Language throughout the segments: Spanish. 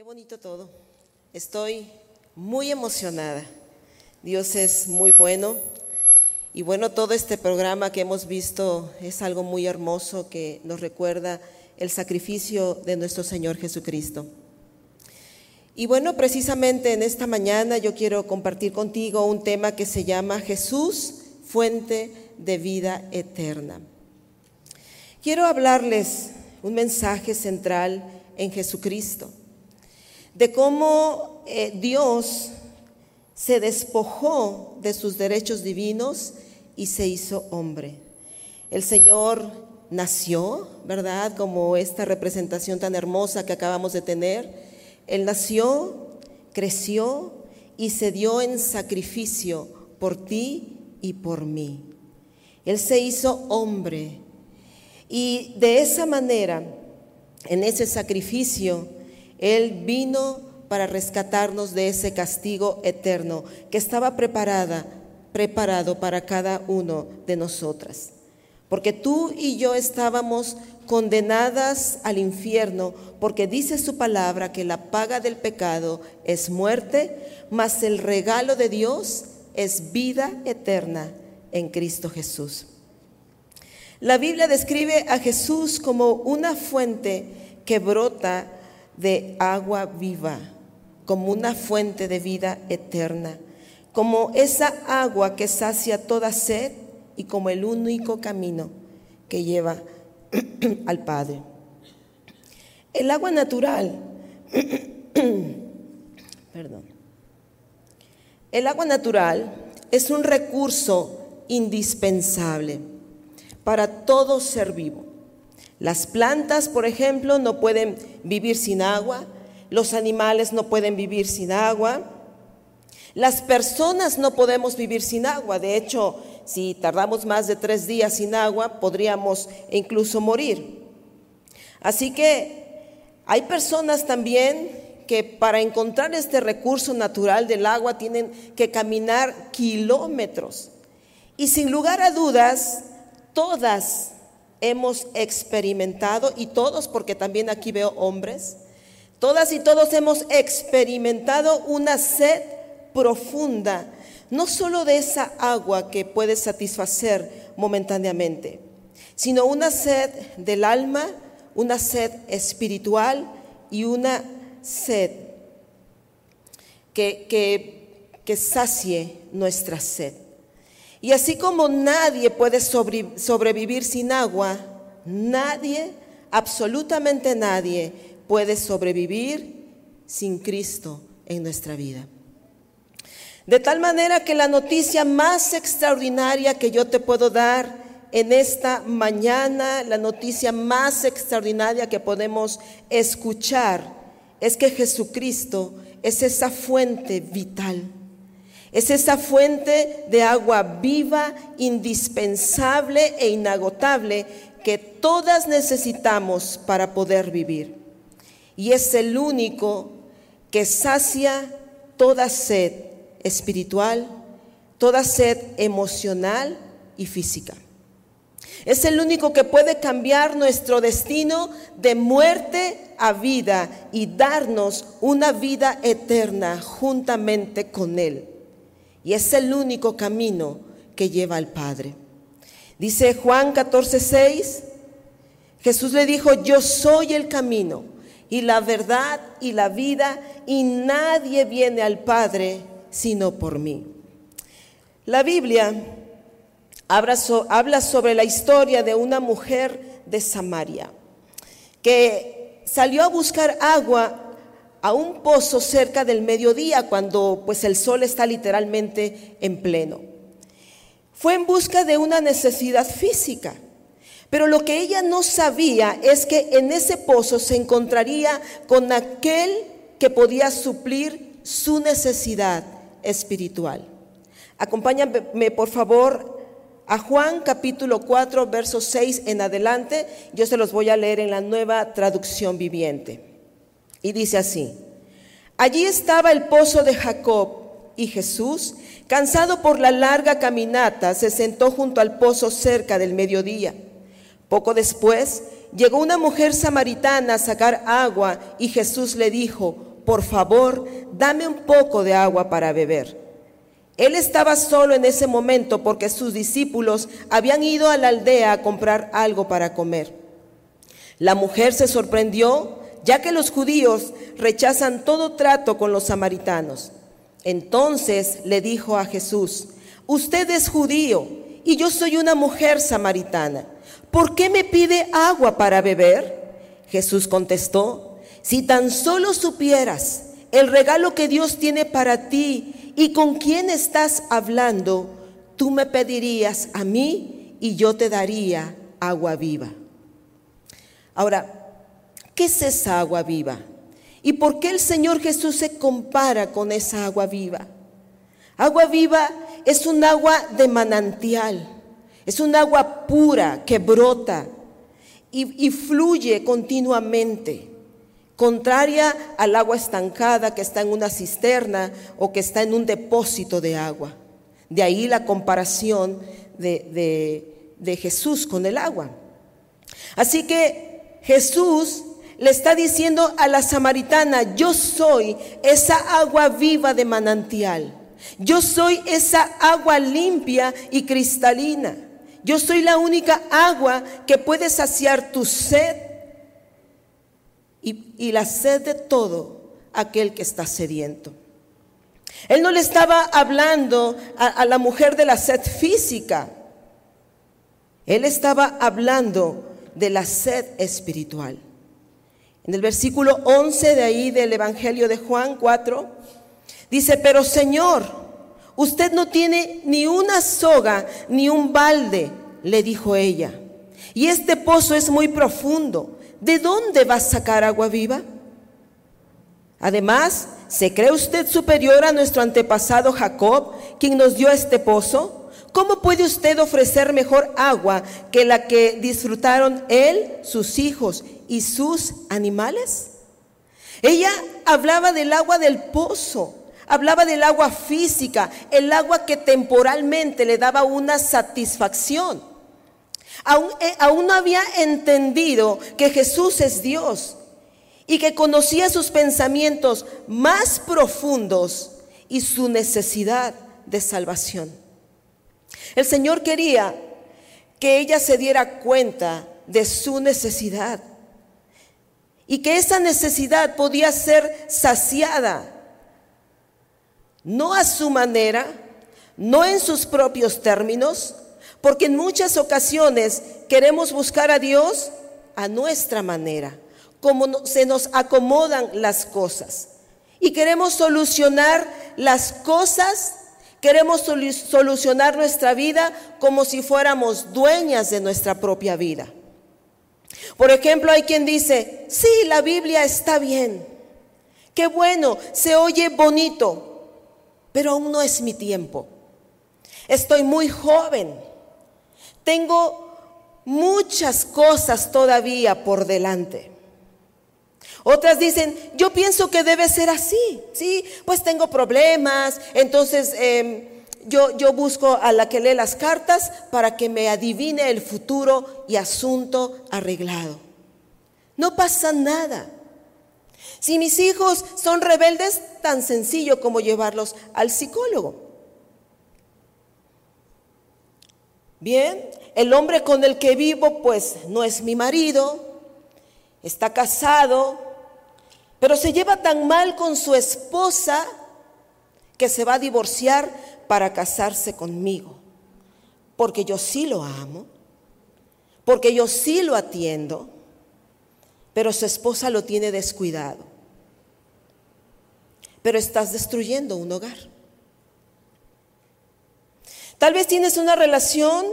Qué bonito todo. Estoy muy emocionada. Dios es muy bueno. Y bueno, todo este programa que hemos visto es algo muy hermoso que nos recuerda el sacrificio de nuestro Señor Jesucristo. Y bueno, precisamente en esta mañana yo quiero compartir contigo un tema que se llama Jesús, fuente de vida eterna. Quiero hablarles un mensaje central en Jesucristo de cómo eh, Dios se despojó de sus derechos divinos y se hizo hombre. El Señor nació, ¿verdad? Como esta representación tan hermosa que acabamos de tener. Él nació, creció y se dio en sacrificio por ti y por mí. Él se hizo hombre. Y de esa manera, en ese sacrificio, él vino para rescatarnos de ese castigo eterno que estaba preparada, preparado para cada uno de nosotras. Porque tú y yo estábamos condenadas al infierno, porque dice su palabra que la paga del pecado es muerte, mas el regalo de Dios es vida eterna en Cristo Jesús. La Biblia describe a Jesús como una fuente que brota de agua viva, como una fuente de vida eterna, como esa agua que sacia toda sed y como el único camino que lleva al Padre. El agua natural, perdón, el agua natural es un recurso indispensable para todo ser vivo. Las plantas, por ejemplo, no pueden vivir sin agua, los animales no pueden vivir sin agua, las personas no podemos vivir sin agua. De hecho, si tardamos más de tres días sin agua, podríamos incluso morir. Así que hay personas también que para encontrar este recurso natural del agua tienen que caminar kilómetros. Y sin lugar a dudas, todas hemos experimentado, y todos, porque también aquí veo hombres, todas y todos hemos experimentado una sed profunda, no solo de esa agua que puede satisfacer momentáneamente, sino una sed del alma, una sed espiritual y una sed que, que, que sacie nuestra sed. Y así como nadie puede sobrevivir sin agua, nadie, absolutamente nadie, puede sobrevivir sin Cristo en nuestra vida. De tal manera que la noticia más extraordinaria que yo te puedo dar en esta mañana, la noticia más extraordinaria que podemos escuchar, es que Jesucristo es esa fuente vital es esa fuente de agua viva, indispensable e inagotable que todas necesitamos para poder vivir. Y es el único que sacia toda sed espiritual, toda sed emocional y física. Es el único que puede cambiar nuestro destino de muerte a vida y darnos una vida eterna juntamente con Él. Y es el único camino que lleva al Padre. Dice Juan 14, 6, Jesús le dijo, yo soy el camino y la verdad y la vida y nadie viene al Padre sino por mí. La Biblia habla sobre la historia de una mujer de Samaria que salió a buscar agua a un pozo cerca del mediodía cuando pues el sol está literalmente en pleno. Fue en busca de una necesidad física, pero lo que ella no sabía es que en ese pozo se encontraría con aquel que podía suplir su necesidad espiritual. Acompáñame por favor a Juan capítulo 4 versos 6 en adelante. Yo se los voy a leer en la nueva traducción viviente. Y dice así, allí estaba el pozo de Jacob y Jesús, cansado por la larga caminata, se sentó junto al pozo cerca del mediodía. Poco después llegó una mujer samaritana a sacar agua y Jesús le dijo, por favor, dame un poco de agua para beber. Él estaba solo en ese momento porque sus discípulos habían ido a la aldea a comprar algo para comer. La mujer se sorprendió ya que los judíos rechazan todo trato con los samaritanos. Entonces le dijo a Jesús, usted es judío y yo soy una mujer samaritana. ¿Por qué me pide agua para beber? Jesús contestó, si tan solo supieras el regalo que Dios tiene para ti y con quién estás hablando, tú me pedirías a mí y yo te daría agua viva. Ahora, ¿qué es esa agua viva? ¿Y por qué el Señor Jesús se compara con esa agua viva? Agua viva es un agua de manantial, es un agua pura que brota y, fluye continuamente, contraria al agua estancada que está en una cisterna o que está en un depósito de agua. De ahí la comparación de, de Jesús con el agua. Así que Jesús le está diciendo a la samaritana, yo soy esa agua viva de manantial. Yo soy esa agua limpia y cristalina. Yo soy la única agua que puede saciar tu sed y, la sed de todo aquel que está sediento. Él no le estaba hablando a, la mujer de la sed física. Él estaba hablando de la sed espiritual. En el versículo 11 de ahí del Evangelio de Juan 4, dice, pero Señor, usted no tiene ni una soga ni un balde, le dijo ella. Y este pozo es muy profundo. ¿De dónde va a sacar agua viva? Además, ¿se cree usted superior a nuestro antepasado Jacob, quien nos dio este pozo? ¿Cómo puede usted ofrecer mejor agua que la que disfrutaron él, sus hijos y sus animales? Ella hablaba del agua del pozo, hablaba del agua física, el agua que temporalmente le daba una satisfacción. Aún, eh, aún, no había entendido que Jesús es Dios y que conocía sus pensamientos más profundos y su necesidad de salvación. El Señor quería que ella se diera cuenta de su necesidad y que esa necesidad podía ser saciada, no a su manera, no en sus propios términos, porque en muchas ocasiones queremos buscar a Dios a nuestra manera, como se nos acomodan las cosas. Y queremos solucionar las cosas Queremos solucionar nuestra vida como si fuéramos dueñas de nuestra propia vida. Por ejemplo, hay quien dice, sí, la Biblia está bien, qué bueno, se oye bonito, pero aún no es mi tiempo. Estoy muy joven, tengo muchas cosas todavía por delante. Otras dicen, yo pienso que debe ser así, ¿sí? Pues tengo problemas, entonces em, yo, yo busco a la que lee las cartas para que me adivine el futuro y asunto arreglado. No pasa nada. Si mis hijos son rebeldes, tan sencillo como llevarlos al psicólogo. Bien, el hombre con el que vivo pues no es mi marido, está casado, pero se lleva tan mal con su esposa que se va a divorciar para casarse conmigo. Porque yo sí lo amo, porque yo sí lo atiendo, pero su esposa lo tiene descuidado. Pero estás destruyendo un hogar. Tal vez tienes una relación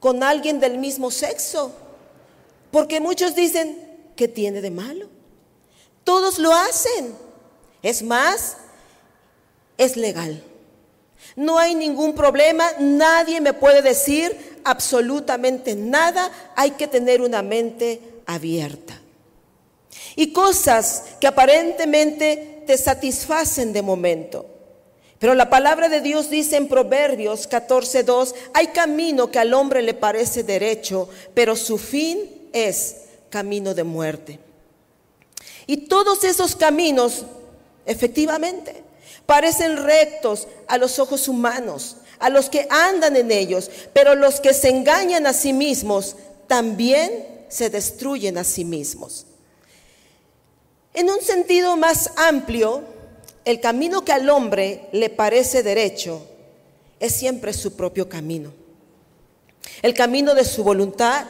con alguien del mismo sexo, porque muchos dicen, ¿qué tiene de malo? Todos lo hacen. Es más, es legal. No hay ningún problema, nadie me puede decir absolutamente nada, hay que tener una mente abierta. Y cosas que aparentemente te satisfacen de momento. Pero la palabra de Dios dice en Proverbios 14:2, hay camino que al hombre le parece derecho, pero su fin es camino de muerte. Y todos esos caminos, efectivamente, parecen rectos a los ojos humanos, a los que andan en ellos, pero los que se engañan a sí mismos también se destruyen a sí mismos. En un sentido más amplio, el camino que al hombre le parece derecho es siempre su propio camino. El camino de su voluntad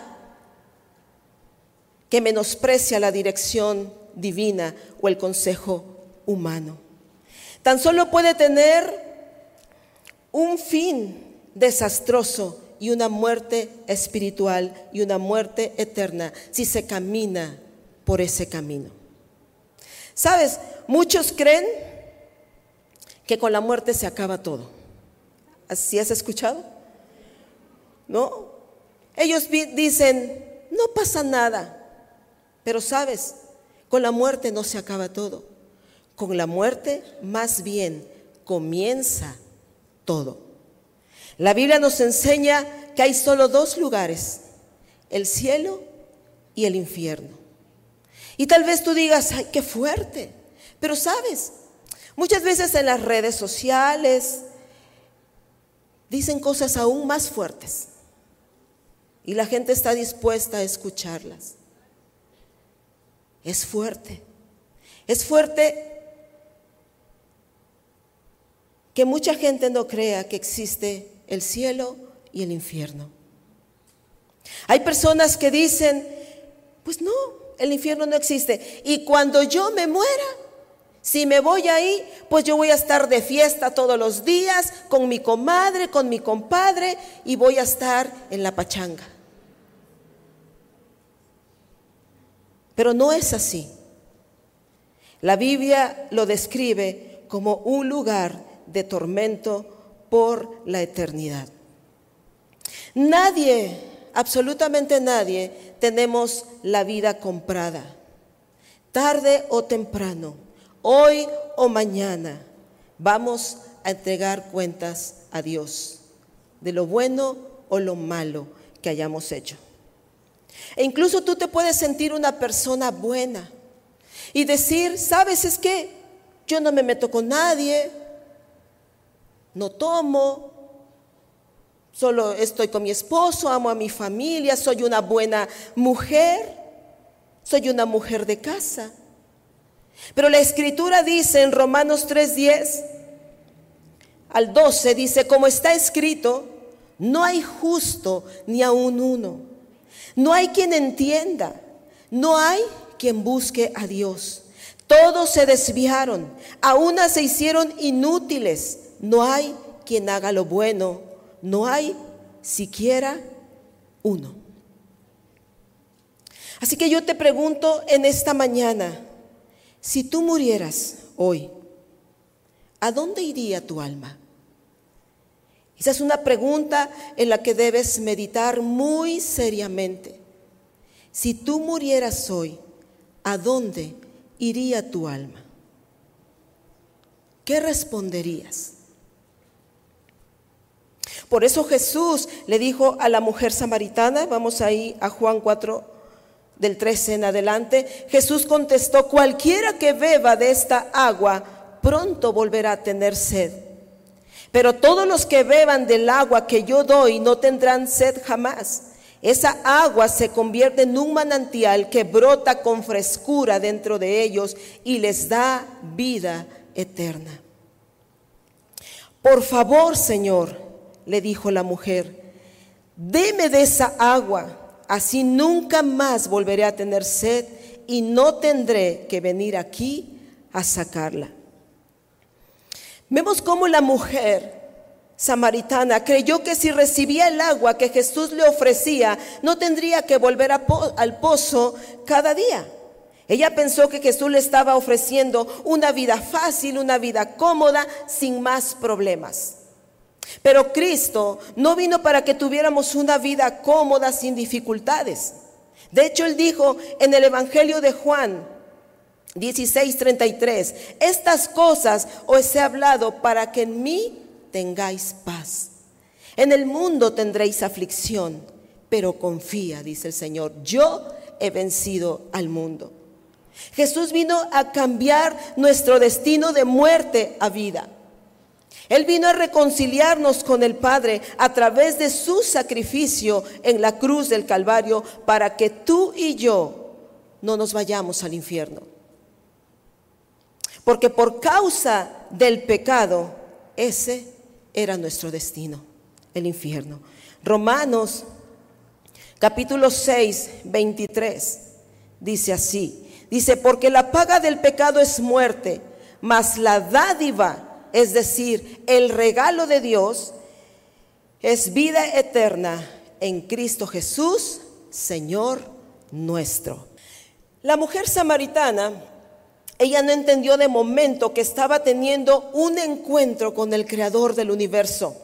que menosprecia la dirección divina o el consejo humano. Tan solo puede tener un fin desastroso y una muerte espiritual y una muerte eterna si se camina por ese camino. ¿Sabes? Muchos creen que con la muerte se acaba todo. ¿Así has escuchado? ¿No? Ellos dicen, no pasa nada. Pero sabes, con la muerte no se acaba todo. Con la muerte más bien comienza todo. La Biblia nos enseña que hay solo dos lugares, el cielo y el infierno. Y tal vez tú digas, ay, qué fuerte. Pero sabes, muchas veces en las redes sociales dicen cosas aún más fuertes. Y la gente está dispuesta a escucharlas. Es fuerte. Es fuerte que mucha gente no crea que existe el cielo y el infierno. Hay personas que dicen, pues no, el infierno no existe. Y cuando yo me muera, si me voy ahí, pues yo voy a estar de fiesta todos los días con mi comadre, con mi compadre y voy a estar en la pachanga. Pero no es así. La Biblia lo describe como un lugar de tormento por la eternidad. Nadie, absolutamente nadie, tenemos la vida comprada. Tarde o temprano, hoy o mañana, vamos a entregar cuentas a Dios de lo bueno o lo malo que hayamos hecho. E incluso tú te puedes sentir una persona buena y decir, ¿sabes es que yo no me meto con nadie, no tomo, solo estoy con mi esposo, amo a mi familia, soy una buena mujer, soy una mujer de casa. Pero la escritura dice en Romanos 3:10 al 12, dice, como está escrito, no hay justo ni aun uno, no hay quien entienda, no hay quien busque a Dios. Todos se desviaron, a una se hicieron inútiles no hay quien haga lo bueno, no hay siquiera uno. Así que yo te pregunto en esta mañana, si tú murieras hoy, ¿a dónde iría tu alma? Esa es una pregunta en la que debes meditar muy seriamente. Si tú murieras hoy, ¿a dónde iría tu alma? ¿Qué responderías? Por eso Jesús le dijo a la mujer samaritana, vamos ahí a Juan 4 del 13 en adelante, Jesús contestó, cualquiera que beba de esta agua pronto volverá a tener sed. Pero todos los que beban del agua que yo doy no tendrán sed jamás. Esa agua se convierte en un manantial que brota con frescura dentro de ellos y les da vida eterna. Por favor, Señor, le dijo la mujer, deme de esa agua, así nunca más volveré a tener sed y no tendré que venir aquí a sacarla. Vemos cómo la mujer samaritana creyó que si recibía el agua que Jesús le ofrecía, no tendría que volver al pozo cada día. Ella pensó que Jesús le estaba ofreciendo una vida fácil, una vida cómoda, sin más problemas. Pero Cristo no vino para que tuviéramos una vida cómoda sin dificultades. De hecho, Él dijo en el Evangelio de Juan 16:33, estas cosas os he hablado para que en mí tengáis paz. En el mundo tendréis aflicción, pero confía, dice el Señor, yo he vencido al mundo. Jesús vino a cambiar nuestro destino de muerte a vida. Él vino a reconciliarnos con el Padre a través de su sacrificio en la cruz del Calvario para que tú y yo no nos vayamos al infierno. Porque por causa del pecado, ese era nuestro destino, el infierno. Romanos capítulo 6, 23 dice así. Dice, porque la paga del pecado es muerte, mas la dádiva es decir, el regalo de Dios es vida eterna en Cristo Jesús, Señor nuestro. La mujer samaritana, ella no entendió de momento que estaba teniendo un encuentro con el Creador del universo.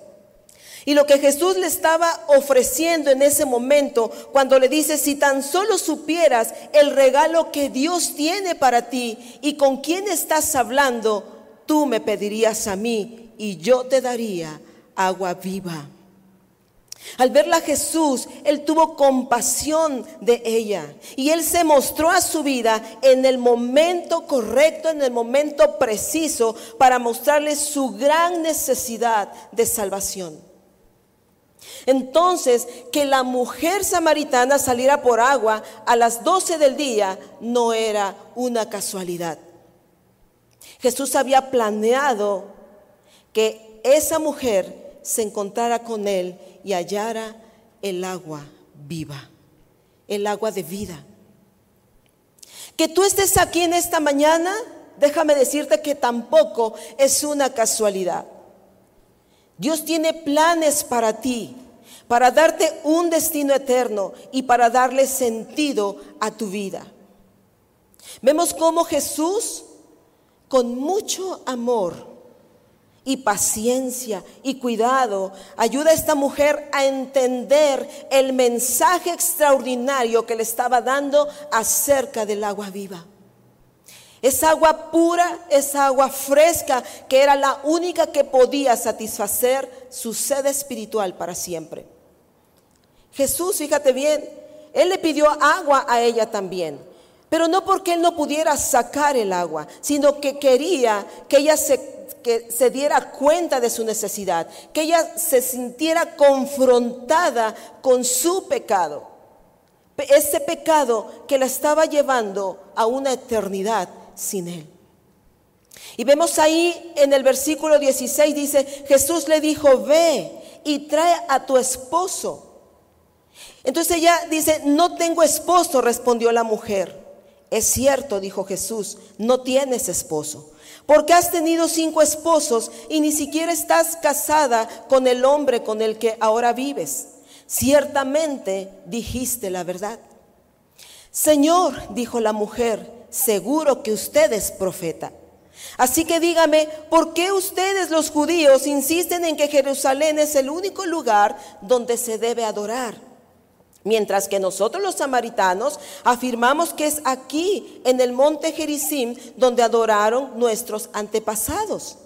Y lo que Jesús le estaba ofreciendo en ese momento, cuando le dice, si tan solo supieras el regalo que Dios tiene para ti y con quién estás hablando, tú me pedirías a mí y yo te daría agua viva. Al verla Jesús, Él tuvo compasión de ella y Él se mostró a su vida en el momento correcto, en el momento preciso, para mostrarle su gran necesidad de salvación. Entonces, que la mujer samaritana saliera por agua a las 12 del día no era una casualidad. Jesús había planeado que esa mujer se encontrara con él y hallara el agua viva, el agua de vida. Que tú estés aquí en esta mañana, déjame decirte que tampoco es una casualidad. Dios tiene planes para ti, para darte un destino eterno y para darle sentido a tu vida. Vemos cómo Jesús con mucho amor y paciencia y cuidado, ayuda a esta mujer a entender el mensaje extraordinario que le estaba dando acerca del agua viva. Es agua pura, es agua fresca, que era la única que podía satisfacer su sed espiritual para siempre. Jesús, fíjate bien, Él le pidió agua a ella también. Pero no porque él no pudiera sacar el agua, sino que quería que ella se, se diera cuenta de su necesidad, que ella se sintiera confrontada con su pecado. Ese pecado que la estaba llevando a una eternidad sin él. Y vemos ahí en el versículo 16 dice, Jesús le dijo, ve y trae a tu esposo. Entonces ella dice, no tengo esposo, respondió la mujer. Es cierto, dijo Jesús, no tienes esposo, porque has tenido cinco esposos y ni siquiera estás casada con el hombre con el que ahora vives. Ciertamente dijiste la verdad. Señor, dijo la mujer, seguro que usted es profeta. Así que dígame, ¿por qué ustedes los judíos insisten en que Jerusalén es el único lugar donde se debe adorar? Mientras que nosotros los samaritanos afirmamos que es aquí, en el monte Gerizim, donde adoraron nuestros antepasados.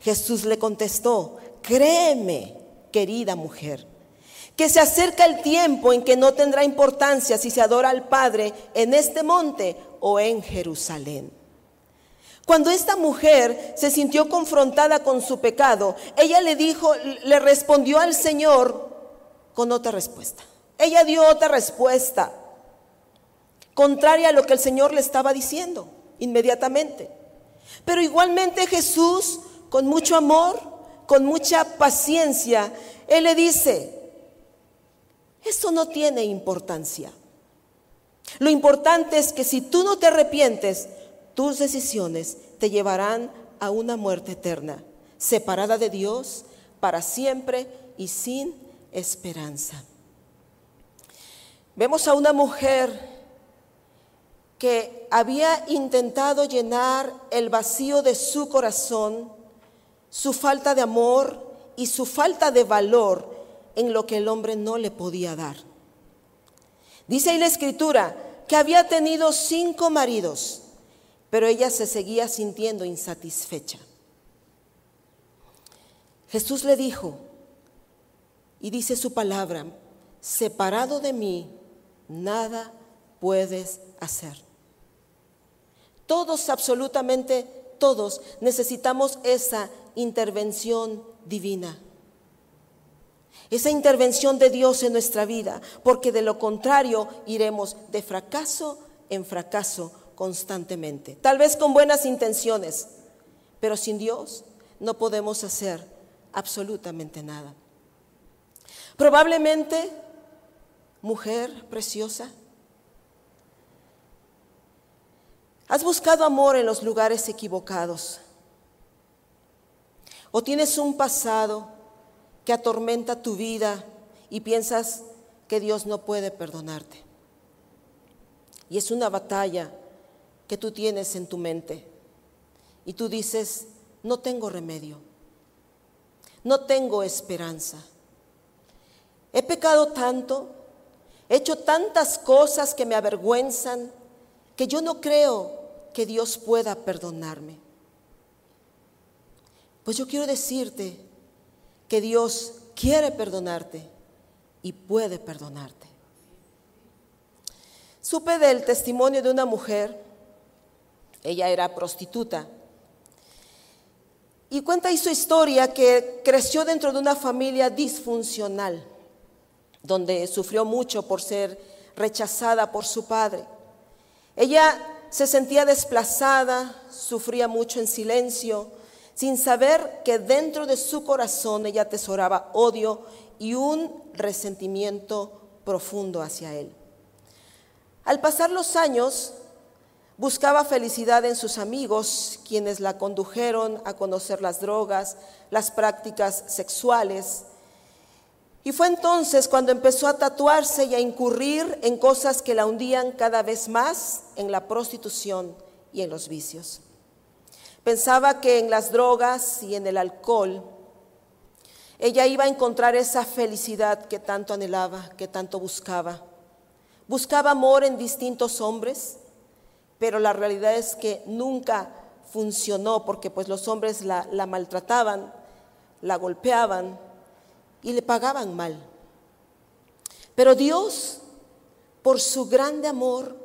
Jesús le contestó, créeme, querida mujer, que se acerca el tiempo en que no tendrá importancia si se adora al Padre en este monte o en Jerusalén. Cuando esta mujer se sintió confrontada con su pecado, ella le dijo, le respondió al Señor con otra respuesta. Ella dio otra respuesta, contraria a lo que el Señor le estaba diciendo inmediatamente. Pero igualmente Jesús, con mucho amor, con mucha paciencia, Él le dice, eso no tiene importancia. Lo importante es que si tú no te arrepientes, tus decisiones te llevarán a una muerte eterna, separada de Dios para siempre y sin esperanza. Vemos a una mujer que había intentado llenar el vacío de su corazón, su falta de amor y su falta de valor en lo que el hombre no le podía dar. Dice ahí la escritura que había tenido cinco maridos, pero ella se seguía sintiendo insatisfecha. Jesús le dijo, y dice su palabra, separado de mí, nada puedes hacer. Todos, absolutamente todos, necesitamos esa intervención divina. Esa intervención de Dios en nuestra vida, porque de lo contrario iremos de fracaso en fracaso constantemente. Tal vez con buenas intenciones, pero sin Dios no podemos hacer absolutamente nada. Probablemente, mujer preciosa, has buscado amor en los lugares equivocados. O tienes un pasado que atormenta tu vida y piensas que Dios no puede perdonarte. Y es una batalla que tú tienes en tu mente. Y tú dices, no tengo remedio, no tengo esperanza. He pecado tanto, he hecho tantas cosas que me avergüenzan, que yo no creo que Dios pueda perdonarme. Pues yo quiero decirte que Dios quiere perdonarte y puede perdonarte. Supe del testimonio de una mujer, ella era prostituta, y cuenta ahí su historia que creció dentro de una familia disfuncional, donde sufrió mucho por ser rechazada por su padre. Ella se sentía desplazada, sufría mucho en silencio, sin saber que dentro de su corazón ella atesoraba odio y un resentimiento profundo hacia él. Al pasar los años, buscaba felicidad en sus amigos, quienes la condujeron a conocer las drogas, las prácticas sexuales. Y fue entonces cuando empezó a tatuarse y a incurrir en cosas que la hundían cada vez más en la prostitución y en los vicios. Pensaba que en las drogas y en el alcohol ella iba a encontrar esa felicidad que tanto anhelaba, que tanto buscaba. Buscaba amor en distintos hombres, pero la realidad es que nunca funcionó porque pues los hombres la, la maltrataban, la golpeaban y le pagaban mal. Pero Dios, por su grande amor,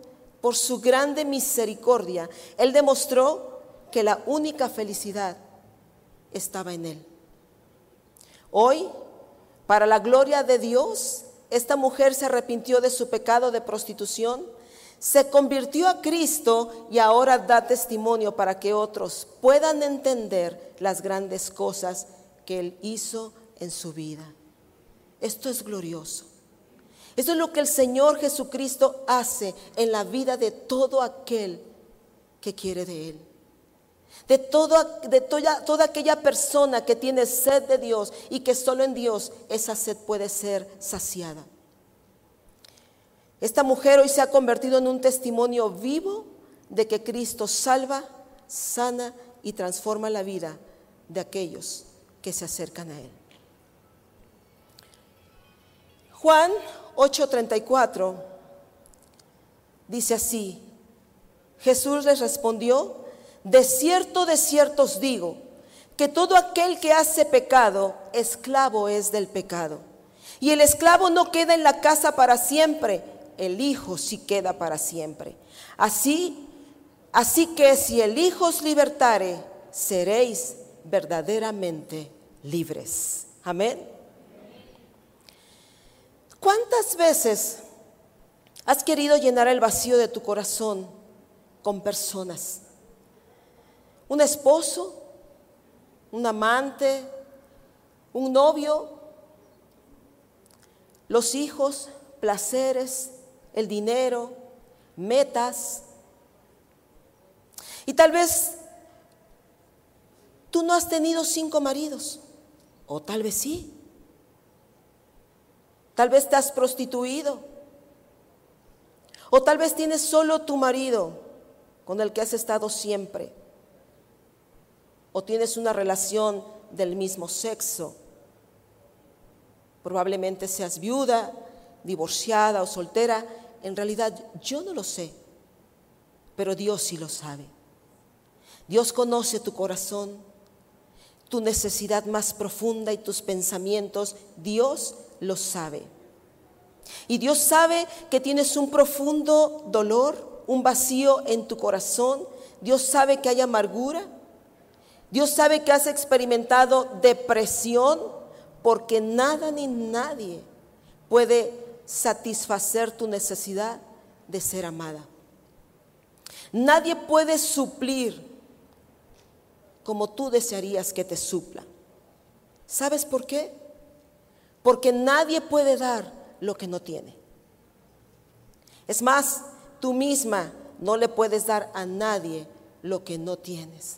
por su grande misericordia, Él demostró que la única felicidad estaba en Él. Hoy, para la gloria de Dios, esta mujer se arrepintió de su pecado de prostitución, se convirtió a Cristo y ahora da testimonio para que otros puedan entender las grandes cosas que Él hizo en su vida. Esto es glorioso. Esto es lo que el Señor Jesucristo hace en la vida de todo aquel que quiere de Él de, toda, toda aquella persona que tiene sed de Dios y que solo en Dios esa sed puede ser saciada. Esta mujer hoy se ha convertido en un testimonio vivo de que Cristo salva, sana y transforma la vida de aquellos que se acercan a Él. Juan 8:34 dice así, Jesús les respondió, de cierto, de cierto os digo, que todo aquel que hace pecado, esclavo es del pecado. Y el esclavo no queda en la casa para siempre, el Hijo sí queda para siempre. Así, así que si el Hijo os libertare, seréis verdaderamente libres. Amén. ¿Cuántas veces has querido llenar el vacío de tu corazón con personas? un esposo, un amante, un novio, los hijos, placeres, el dinero, metas. Y tal vez tú no has tenido cinco maridos, o tal vez sí. Tal vez te has prostituido, o tal vez tienes solo tu marido con el que has estado siempre o tienes una relación del mismo sexo. Probablemente seas viuda, divorciada o soltera. En realidad yo no lo sé, pero Dios sí lo sabe. Dios conoce tu corazón, tu necesidad más profunda y tus pensamientos. Dios lo sabe. Y Dios sabe que tienes un profundo dolor, un vacío en tu corazón Dios sabe que hay amargura. Dios sabe que has experimentado depresión porque nada ni nadie puede satisfacer tu necesidad de ser amada. Nadie puede suplir como tú desearías que te supla. ¿Sabes por qué? Porque nadie puede dar lo que no tiene. Es más, tú misma no le puedes dar a nadie lo que no tienes.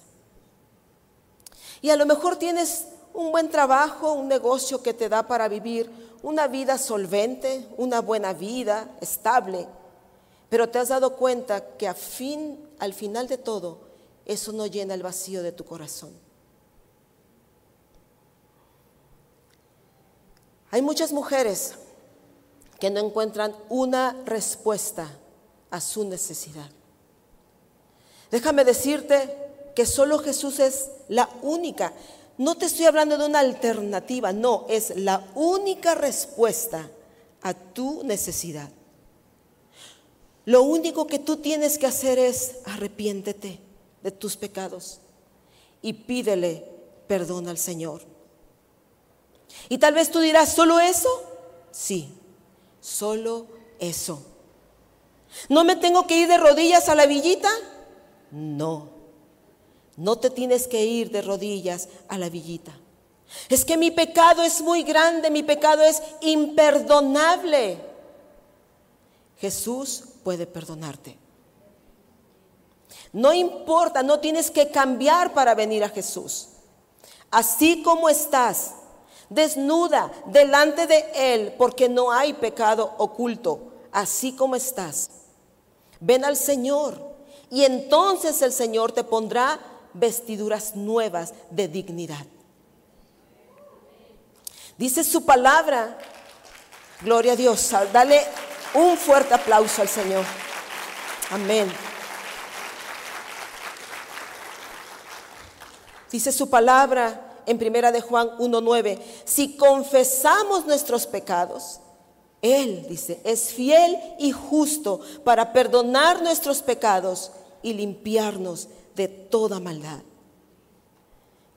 Y a lo mejor tienes un buen trabajo, un negocio que te da para vivir una vida solvente, una buena vida, estable, pero te has dado cuenta que a fin, al final de todo, eso no llena el vacío de tu corazón. Hay muchas mujeres que no encuentran una respuesta a su necesidad. Déjame decirte que solo Jesús es la única. No te estoy hablando de una alternativa, no, es la única respuesta a tu necesidad. Lo único que tú tienes que hacer es arrepiéntete de tus pecados y pídele perdón al Señor. Y tal vez tú dirás, ¿solo eso? Sí, solo eso. ¿No me tengo que ir de rodillas a la villita? No, no te tienes que ir de rodillas a la villita. Es que mi pecado es muy grande, mi pecado es imperdonable. Jesús puede perdonarte. No importa, no tienes que cambiar para venir a Jesús. Así como estás, desnuda delante de Él, porque no hay pecado oculto, así como estás. Ven al Señor y entonces el Señor te pondrá vestiduras nuevas de dignidad. Dice su palabra, gloria a Dios, dale un fuerte aplauso al Señor. Amén. Dice su palabra en primera de Juan 1:9, si confesamos nuestros pecados, él dice, es fiel y justo para perdonar nuestros pecados y limpiarnos de toda maldad.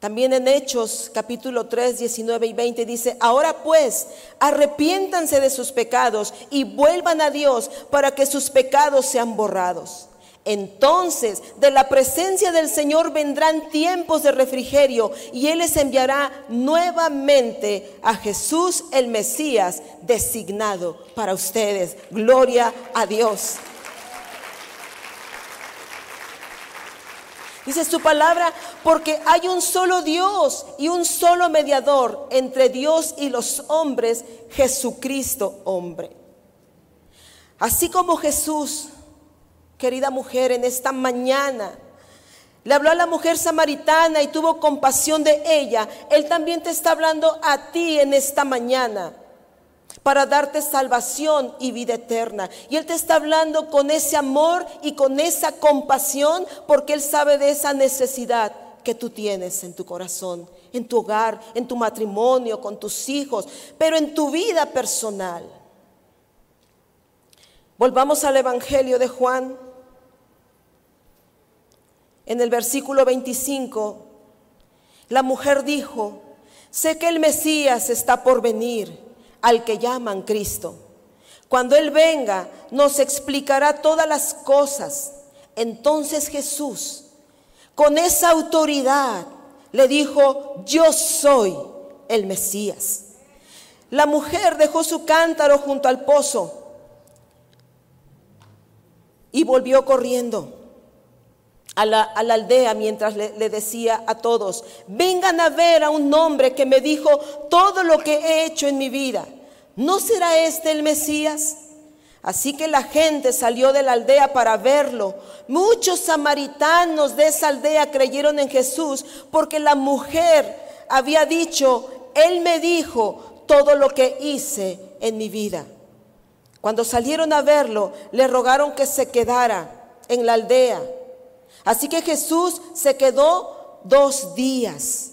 También en Hechos capítulo 3, 19 y 20 dice, ahora pues, arrepiéntanse de sus pecados y vuelvan a Dios para que sus pecados sean borrados. Entonces de la presencia del Señor vendrán tiempos de refrigerio y Él les enviará nuevamente a Jesús el Mesías designado para ustedes. Gloria a Dios. Dice su palabra, porque hay un solo Dios y un solo mediador entre Dios y los hombres, Jesucristo hombre. Así como Jesús, querida mujer, en esta mañana, le habló a la mujer samaritana y tuvo compasión de ella, Él también te está hablando a ti en esta mañana para darte salvación y vida eterna. Y Él te está hablando con ese amor y con esa compasión porque Él sabe de esa necesidad que tú tienes en tu corazón, en tu hogar, en tu matrimonio, con tus hijos, pero en tu vida personal. Volvamos al Evangelio de Juan. En el versículo 25, la mujer dijo, sé que el Mesías está por venir al que llaman Cristo. Cuando Él venga, nos explicará todas las cosas. Entonces Jesús, con esa autoridad, le dijo, yo soy el Mesías. La mujer dejó su cántaro junto al pozo y volvió corriendo a la, aldea mientras le, le, decía a todos, vengan a ver a un hombre que me dijo todo lo que he hecho en mi vida. ¿No será este el Mesías? Así que la gente salió de la aldea para verlo. Muchos samaritanos de esa aldea creyeron en Jesús porque la mujer había dicho, Él me dijo todo lo que hice en mi vida. Cuando salieron a verlo, le rogaron que se quedara en la aldea. Así que Jesús se quedó dos días,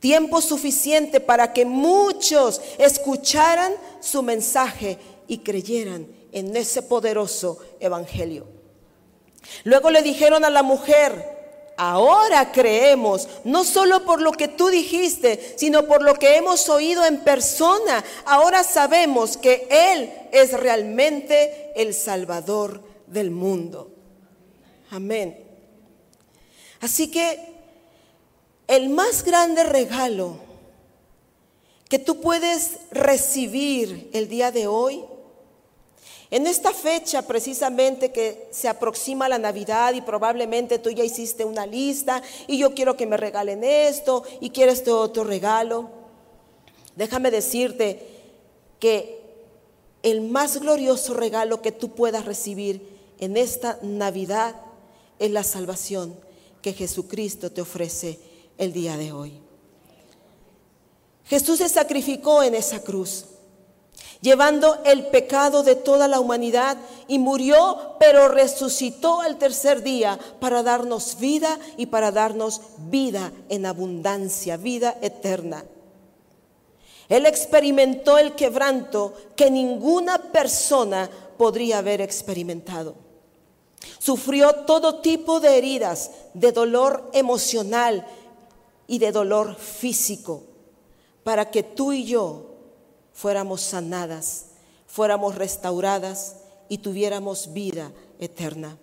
tiempo suficiente para que muchos escucharan su mensaje y creyeran en ese poderoso evangelio. Luego le dijeron a la mujer, ahora creemos, no solo por lo que tú dijiste, sino por lo que hemos oído en persona. Ahora sabemos que Él es realmente el Salvador del mundo. Amén. Así que el más grande regalo que tú puedes recibir el día de hoy, en esta fecha precisamente que se aproxima la Navidad y probablemente tú ya hiciste una lista y yo quiero que me regalen esto y quiero este otro regalo, déjame decirte que el más glorioso regalo que tú puedas recibir en esta Navidad es la salvación que Jesucristo te ofrece el día de hoy. Jesús se sacrificó en esa cruz, llevando el pecado de toda la humanidad y murió, pero resucitó al tercer día para darnos vida y para darnos vida en abundancia, vida eterna. Él experimentó el quebranto que ninguna persona podría haber experimentado. Sufrió todo tipo de heridas, de dolor emocional y de dolor físico para que tú y yo fuéramos sanadas, fuéramos restauradas y tuviéramos vida eterna.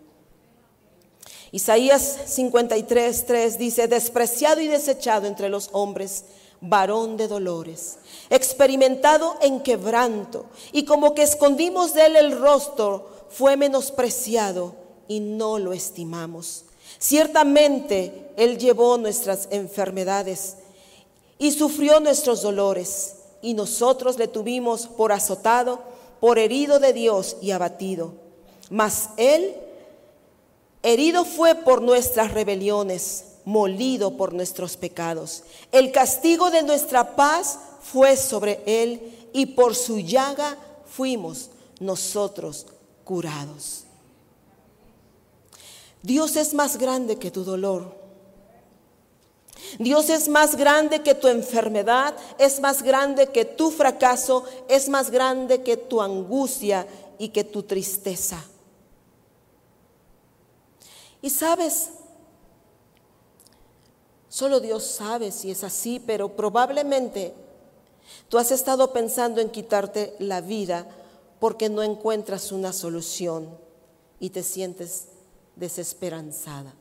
Isaías 53, 3 dice, despreciado y desechado entre los hombres, varón de dolores, experimentado en quebranto, y como que escondimos de él el rostro, fue menospreciado y no lo estimamos. Ciertamente él llevó nuestras enfermedades y sufrió nuestros dolores, y nosotros le tuvimos por azotado, por herido de Dios y abatido. Mas Él herido fue por nuestras rebeliones, molido por nuestros pecados. El castigo de nuestra paz fue sobre Él, y por su llaga fuimos nosotros curados. Dios es más grande que tu dolor. Dios es más grande que tu enfermedad, es más grande que tu fracaso, es más grande que tu angustia y que tu tristeza. Y sabes, solo Dios sabe si es así, pero probablemente tú has estado pensando en quitarte la vida porque no encuentras una solución y te sientes desesperanzada.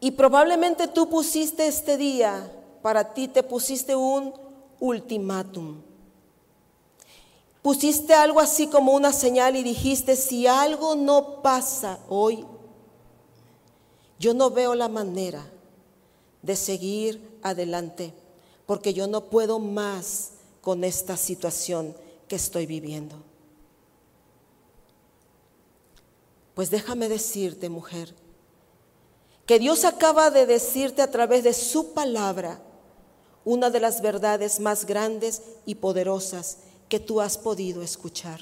Y probablemente tú pusiste este día, para ti te pusiste un ultimátum. Pusiste algo así como una señal y dijiste, si algo no pasa hoy, yo no veo la manera de seguir adelante, porque yo no puedo más con esta situación que estoy viviendo. Pues déjame decirte, mujer, que Dios acaba de decirte a través de su palabra una de las verdades más grandes y poderosas que tú has podido escuchar.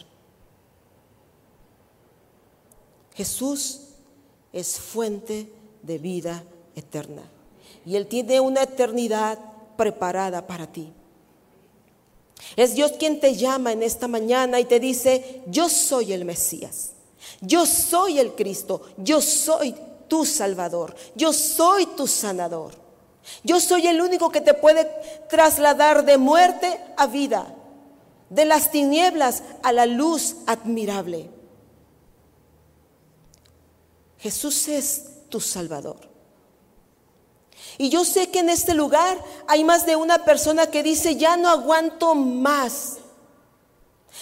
Jesús es fuente de vida eterna y Él tiene una eternidad preparada para ti. Es Dios quien te llama en esta mañana y te dice, yo soy el Mesías, yo soy el Cristo, yo soy tu Salvador, yo soy tu sanador. Yo soy el único que te puede trasladar de muerte a vida, de las tinieblas a la luz admirable. Jesús es tu Salvador. Y yo sé que en este lugar hay más de una persona que dice, ya no aguanto más.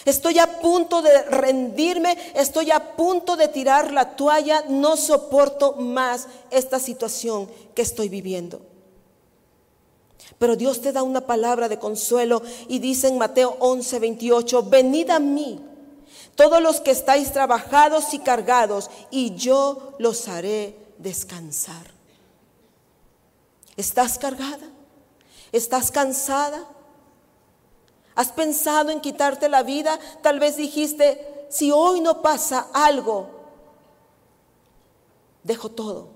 Estoy a punto de rendirme, estoy a punto de tirar la toalla, no soporto más esta situación que estoy viviendo. Pero Dios te da una palabra de consuelo y dice en Mateo 11, 28, venid a mí, todos los que estáis trabajados y cargados, y yo los haré descansar. ¿Estás cargada? ¿Estás cansada? ¿Has pensado en quitarte la vida? Tal vez dijiste, si hoy no pasa algo, dejo todo.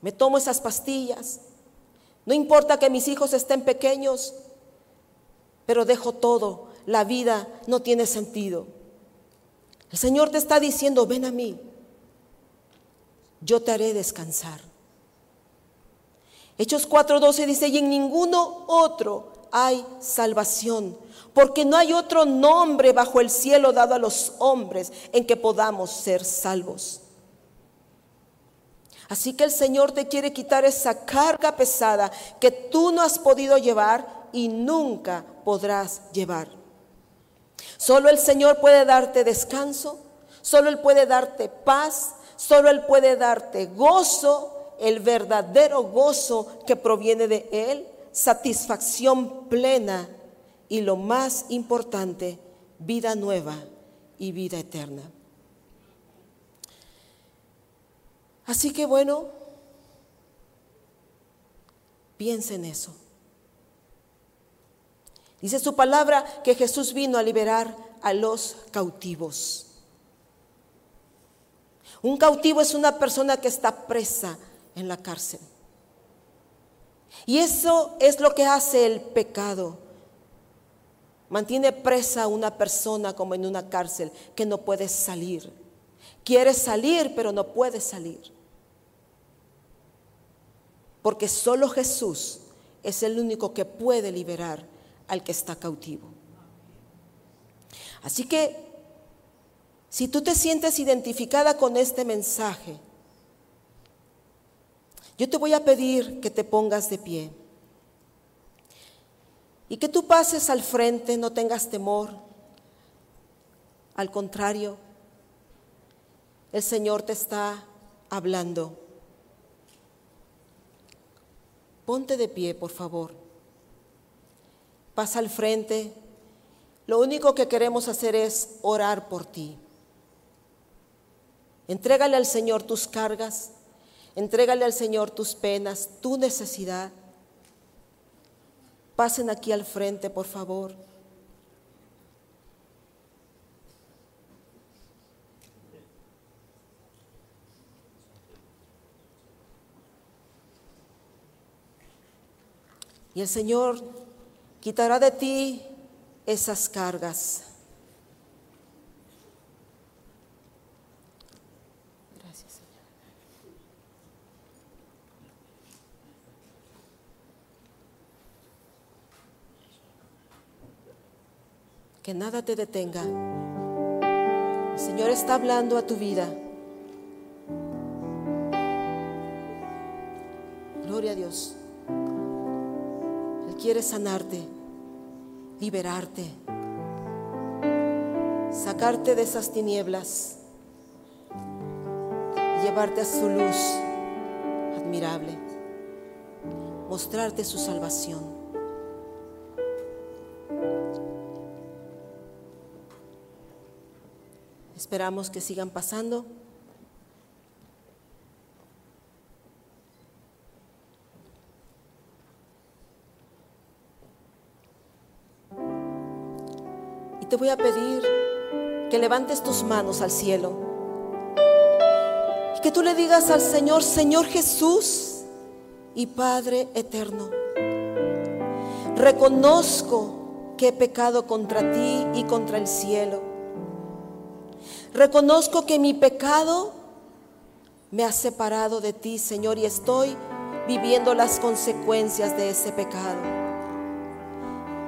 Me tomo esas pastillas. No importa que mis hijos estén pequeños, pero dejo todo. La vida no tiene sentido. El Señor te está diciendo, ven a mí, yo te haré descansar. Hechos 4:12 dice, y en ninguno otro hay salvación, porque no hay otro nombre bajo el cielo dado a los hombres en que podamos ser salvos. Así que el Señor te quiere quitar esa carga pesada que tú no has podido llevar y nunca podrás llevar. Solo el Señor puede darte descanso, solo Él puede darte paz, solo Él puede darte gozo, el verdadero gozo que proviene de Él, satisfacción plena y lo más importante, vida nueva y vida eterna. Así que bueno, piensa en eso. Dice su palabra que Jesús vino a liberar a los cautivos. Un cautivo es una persona que está presa en la cárcel. Y eso es lo que hace el pecado. Mantiene presa a una persona como en una cárcel que no puede salir. Quiere salir, pero no puede salir. Porque solo Jesús es el único que puede liberar al que está cautivo. Así que si tú te sientes identificada con este mensaje, yo te voy a pedir que te pongas de pie y que tú pases al frente, no tengas temor. Al contrario, el Señor te está hablando. Ponte de pie, por favor. Pasa al frente. Lo único que queremos hacer es orar por ti. Entrégale al Señor tus cargas, entrégale al Señor tus penas, tu necesidad. Pasen aquí al frente, por favor. Y el Señor quitará de ti esas cargas. Que nada te detenga. El Señor está hablando a tu vida. Gloria a Dios. Él quiere sanarte, liberarte, sacarte de esas tinieblas y llevarte a su luz admirable, mostrarte su salvación. Esperamos que sigan pasando. Y te voy a pedir que levantes tus manos al cielo y que tú le digas al Señor, Señor Jesús y Padre eterno, reconozco que he pecado contra ti y contra el cielo Reconozco que mi pecado me ha separado de ti, Señor, y estoy viviendo las consecuencias de ese pecado.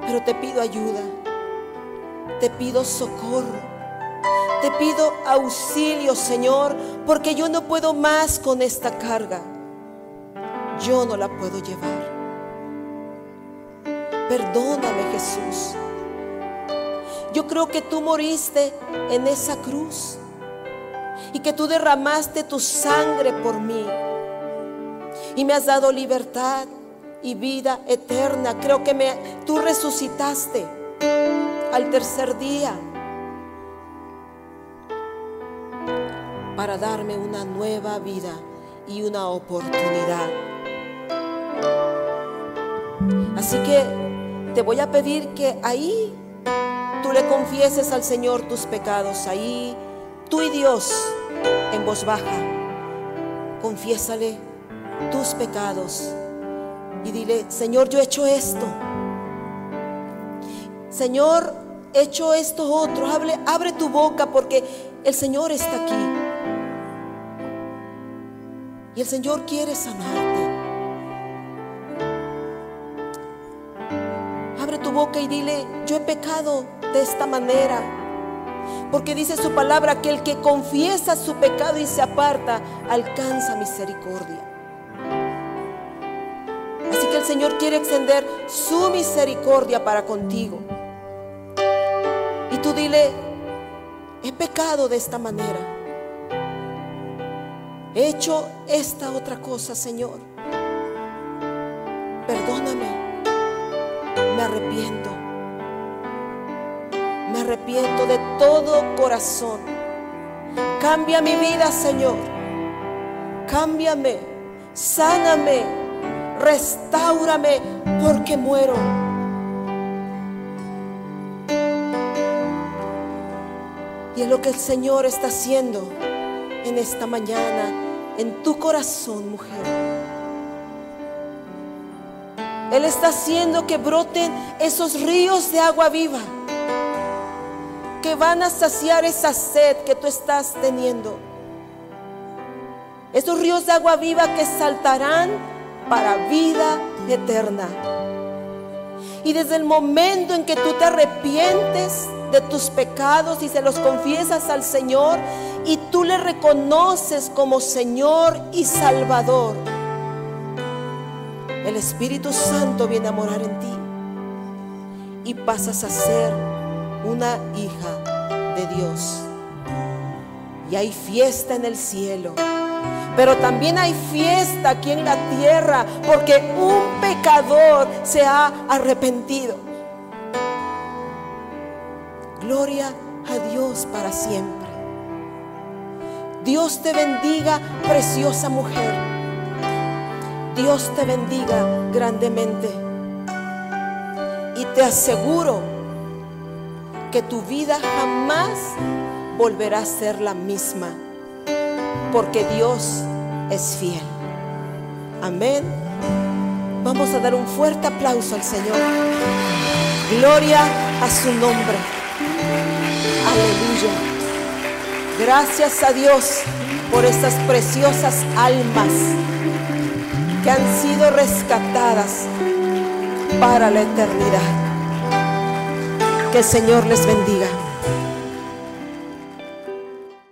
Pero te pido ayuda, te pido socorro, te pido auxilio, Señor, porque yo no puedo más con esta carga. Yo no la puedo llevar. Perdóname, Jesús. Yo creo que tú moriste en esa cruz y que tú derramaste tu sangre por mí y me has dado libertad y vida eterna. Creo que tú resucitaste al tercer día para darme una nueva vida y una oportunidad. Así que te voy a pedir que ahí tú le confieses al Señor tus pecados ahí, tú y Dios en voz baja, confiésale tus pecados y dile, Señor, yo he hecho esto. Señor, he hecho esto otro. Hable, abre tu boca porque el Señor está aquí. Y el Señor quiere sanarte. Boca y dile, yo he pecado de esta manera. Porque dice su palabra que el que confiesa su pecado y se aparta, alcanza misericordia. Así que el Señor quiere extender su misericordia para contigo. Y tú dile, he pecado de esta manera. He hecho esta otra cosa, Señor. Perdóname. Me arrepiento. Me arrepiento de todo corazón. Cambia mi vida, Señor. Cámbiame. Sáname. Restáurame porque muero. Y es lo que el Señor está haciendo en esta mañana, en tu corazón, mujer. Él está haciendo que broten esos ríos de agua viva, que van a saciar esa sed que tú estás teniendo. Esos ríos de agua viva que saltarán para vida eterna. Y desde el momento en que tú te arrepientes de tus pecados y se los confiesas al Señor y tú le reconoces como Señor y Salvador, el Espíritu Santo viene a morar en ti y pasas a ser una hija de Dios. Y hay fiesta en el cielo. Pero también hay fiesta aquí en la tierra porque un pecador se ha arrepentido. Gloria a Dios para siempre. Dios te bendiga, preciosa mujer. Dios te bendiga grandemente. Y te aseguro que tu vida jamás volverá a ser la misma. Porque Dios es fiel. Amén. Vamos a dar un fuerte aplauso al Señor. Gloria a su nombre. Aleluya. Gracias a Dios por estas preciosas almas que han sido rescatadas para la eternidad. Que el Señor les bendiga.